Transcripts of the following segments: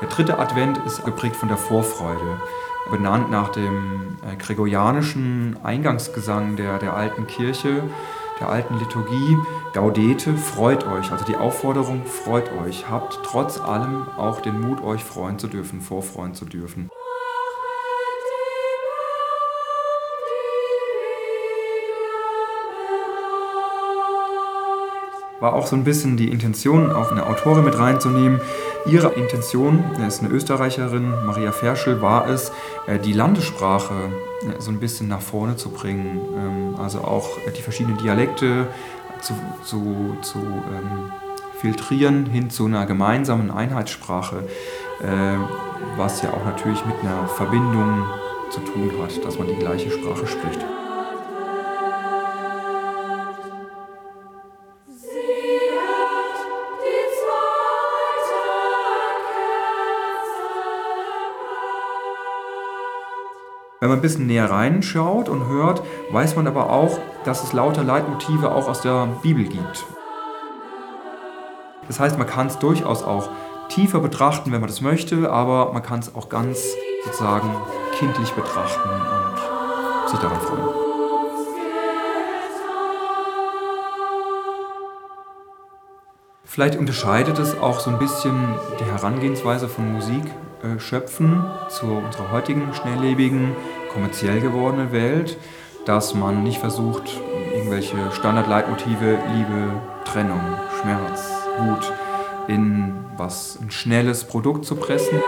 Der dritte Advent ist geprägt von der Vorfreude, benannt nach dem äh, gregorianischen Eingangsgesang der, der alten Kirche, der alten Liturgie. Gaudete, freut euch, also die Aufforderung, freut euch, habt trotz allem auch den Mut, euch freuen zu dürfen, vorfreuen zu dürfen. War auch so ein bisschen die Intention, auch eine Autorin mit reinzunehmen. Ihre Intention, ist eine Österreicherin, Maria Ferschel, war es, äh, die Landessprache äh, so ein bisschen nach vorne zu bringen. Ähm, also auch die verschiedenen Dialekte zu, zu, zu ähm, filtrieren hin zu einer gemeinsamen Einheitssprache, äh, was ja auch natürlich mit einer Verbindung zu tun hat, dass man die gleiche Sprache spricht. Wenn man ein bisschen näher reinschaut und hört, weiß man aber auch, dass es lauter Leitmotive auch aus der Bibel gibt. Das heißt, man kann es durchaus auch tiefer betrachten, wenn man das möchte, aber man kann es auch ganz sozusagen kindlich betrachten und sich daran freuen. Vielleicht unterscheidet es auch so ein bisschen die Herangehensweise von Musik äh, schöpfen zu unserer heutigen schnelllebigen, kommerziell gewordenen Welt, dass man nicht versucht, irgendwelche Standardleitmotive, Liebe, Trennung, Schmerz, Wut in was ein schnelles Produkt zu pressen.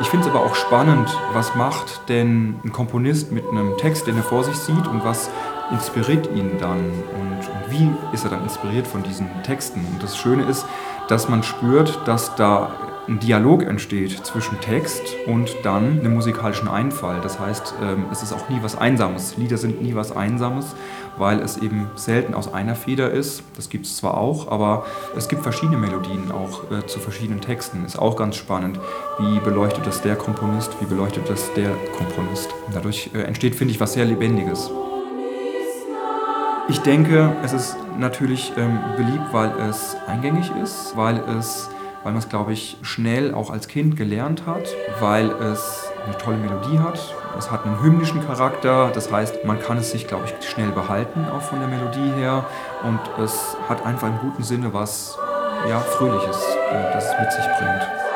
Ich finde es aber auch spannend, was macht denn ein Komponist mit einem Text, den er vor sich sieht und was inspiriert ihn dann und, und wie ist er dann inspiriert von diesen Texten. Und das Schöne ist, dass man spürt, dass da ein Dialog entsteht zwischen Text und dann einem musikalischen Einfall. Das heißt, ähm, es ist auch nie was Einsames. Lieder sind nie was Einsames, weil es eben selten aus einer Feder ist. Das gibt es zwar auch, aber es gibt verschiedene Melodien auch äh, zu verschiedenen Texten. Ist auch ganz spannend. Wie beleuchtet das der Komponist? Wie beleuchtet das der Komponist? Dadurch äh, entsteht, finde ich, was sehr Lebendiges. Ich denke, es ist natürlich ähm, beliebt, weil es eingängig ist, weil es weil man es, glaube ich, schnell auch als Kind gelernt hat, weil es eine tolle Melodie hat. Es hat einen hymnischen Charakter, das heißt, man kann es sich, glaube ich, schnell behalten, auch von der Melodie her. Und es hat einfach im guten Sinne was ja, Fröhliches, äh, das es mit sich bringt.